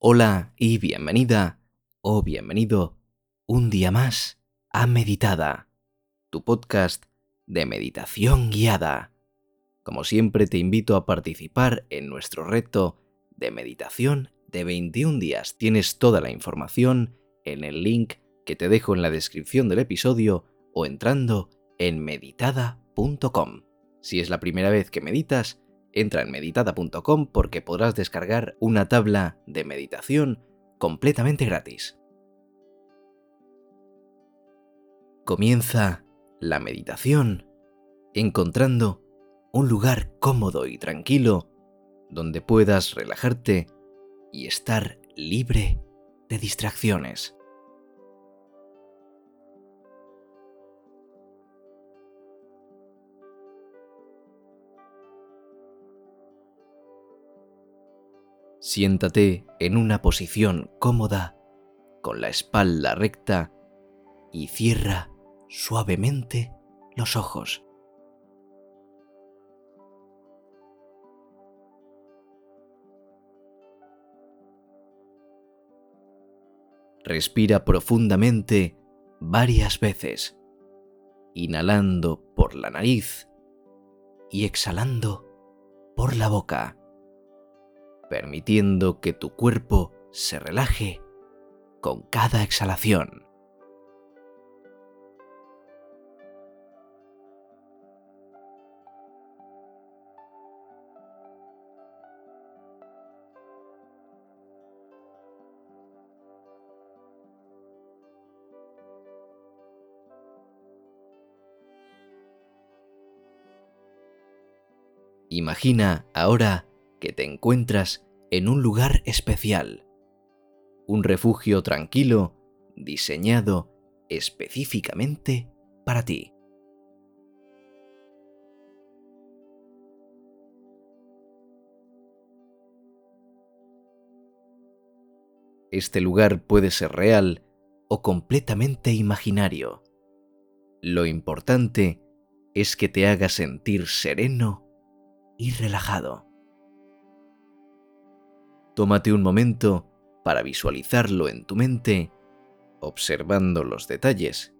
Hola y bienvenida o bienvenido un día más a Meditada, tu podcast de meditación guiada. Como siempre te invito a participar en nuestro reto de meditación de 21 días. Tienes toda la información en el link que te dejo en la descripción del episodio o entrando en meditada.com. Si es la primera vez que meditas, entra en meditada.com porque podrás descargar una tabla de meditación completamente gratis. Comienza la meditación encontrando un lugar cómodo y tranquilo donde puedas relajarte y estar libre de distracciones. Siéntate en una posición cómoda, con la espalda recta y cierra suavemente los ojos. Respira profundamente varias veces, inhalando por la nariz y exhalando por la boca, permitiendo que tu cuerpo se relaje con cada exhalación. Imagina ahora que te encuentras en un lugar especial, un refugio tranquilo diseñado específicamente para ti. Este lugar puede ser real o completamente imaginario. Lo importante es que te haga sentir sereno y relajado. Tómate un momento para visualizarlo en tu mente, observando los detalles,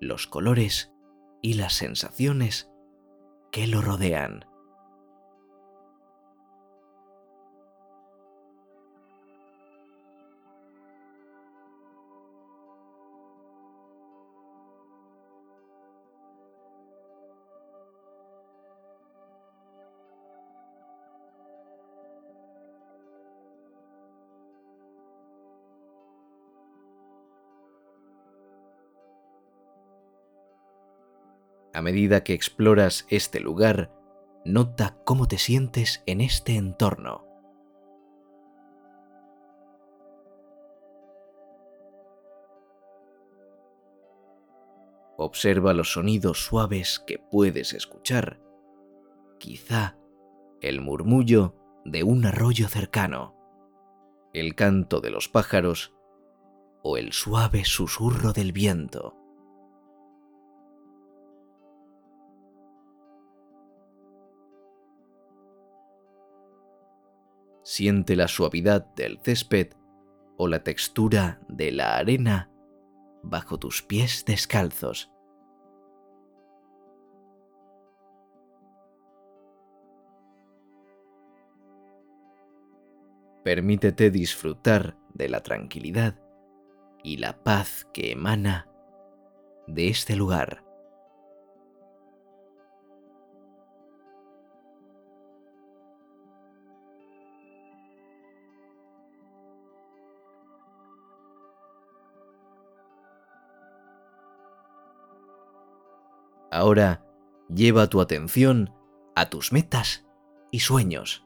los colores y las sensaciones que lo rodean. A medida que exploras este lugar, nota cómo te sientes en este entorno. Observa los sonidos suaves que puedes escuchar. Quizá el murmullo de un arroyo cercano, el canto de los pájaros o el suave susurro del viento. Siente la suavidad del césped o la textura de la arena bajo tus pies descalzos. Permítete disfrutar de la tranquilidad y la paz que emana de este lugar. Ahora lleva tu atención a tus metas y sueños.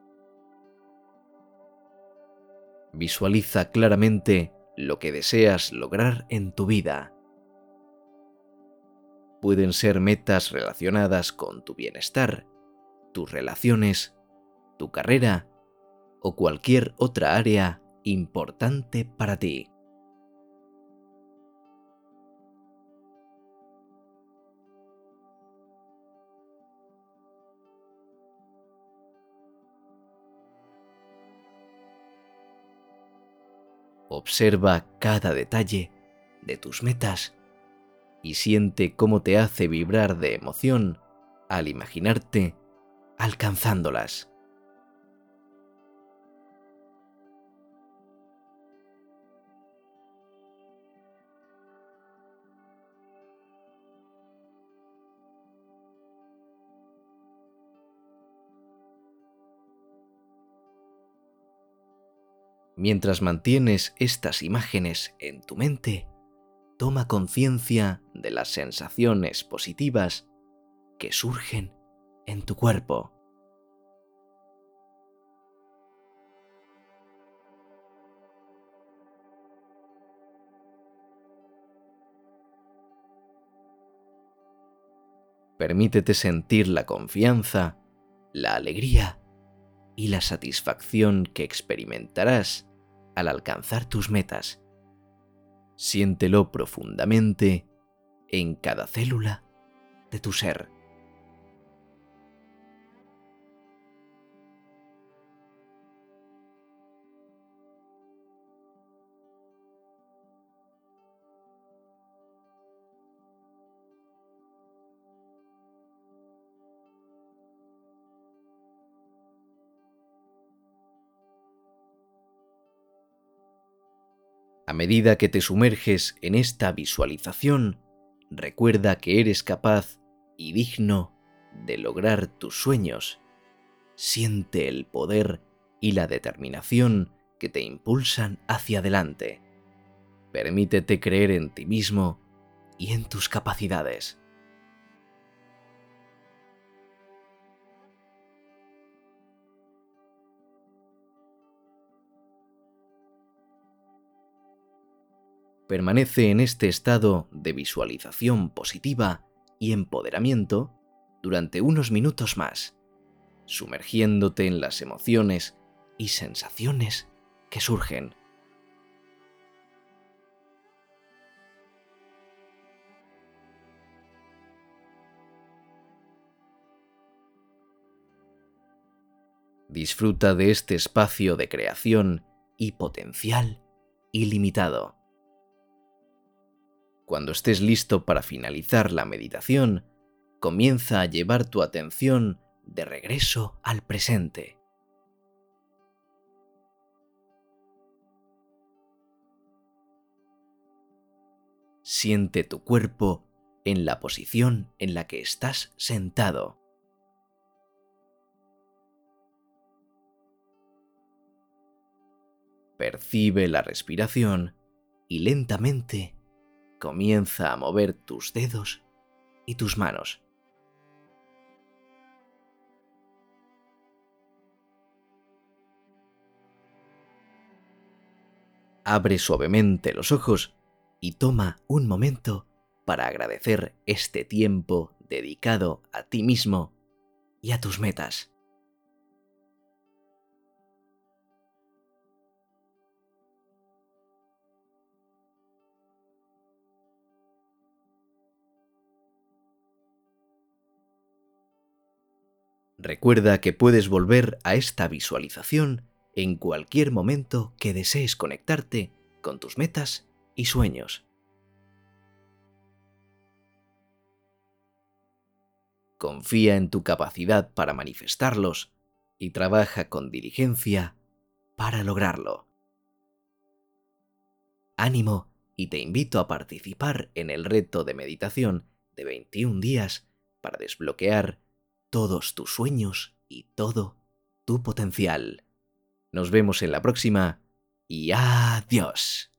Visualiza claramente lo que deseas lograr en tu vida. Pueden ser metas relacionadas con tu bienestar, tus relaciones, tu carrera o cualquier otra área importante para ti. Observa cada detalle de tus metas y siente cómo te hace vibrar de emoción al imaginarte alcanzándolas. Mientras mantienes estas imágenes en tu mente, toma conciencia de las sensaciones positivas que surgen en tu cuerpo. Permítete sentir la confianza, la alegría y la satisfacción que experimentarás al alcanzar tus metas. Siéntelo profundamente en cada célula de tu ser. A medida que te sumerges en esta visualización, recuerda que eres capaz y digno de lograr tus sueños. Siente el poder y la determinación que te impulsan hacia adelante. Permítete creer en ti mismo y en tus capacidades. Permanece en este estado de visualización positiva y empoderamiento durante unos minutos más, sumergiéndote en las emociones y sensaciones que surgen. Disfruta de este espacio de creación y potencial ilimitado. Cuando estés listo para finalizar la meditación, comienza a llevar tu atención de regreso al presente. Siente tu cuerpo en la posición en la que estás sentado. Percibe la respiración y lentamente comienza a mover tus dedos y tus manos. Abre suavemente los ojos y toma un momento para agradecer este tiempo dedicado a ti mismo y a tus metas. Recuerda que puedes volver a esta visualización en cualquier momento que desees conectarte con tus metas y sueños. Confía en tu capacidad para manifestarlos y trabaja con diligencia para lograrlo. Ánimo y te invito a participar en el reto de meditación de 21 días para desbloquear todos tus sueños y todo tu potencial. Nos vemos en la próxima y adiós.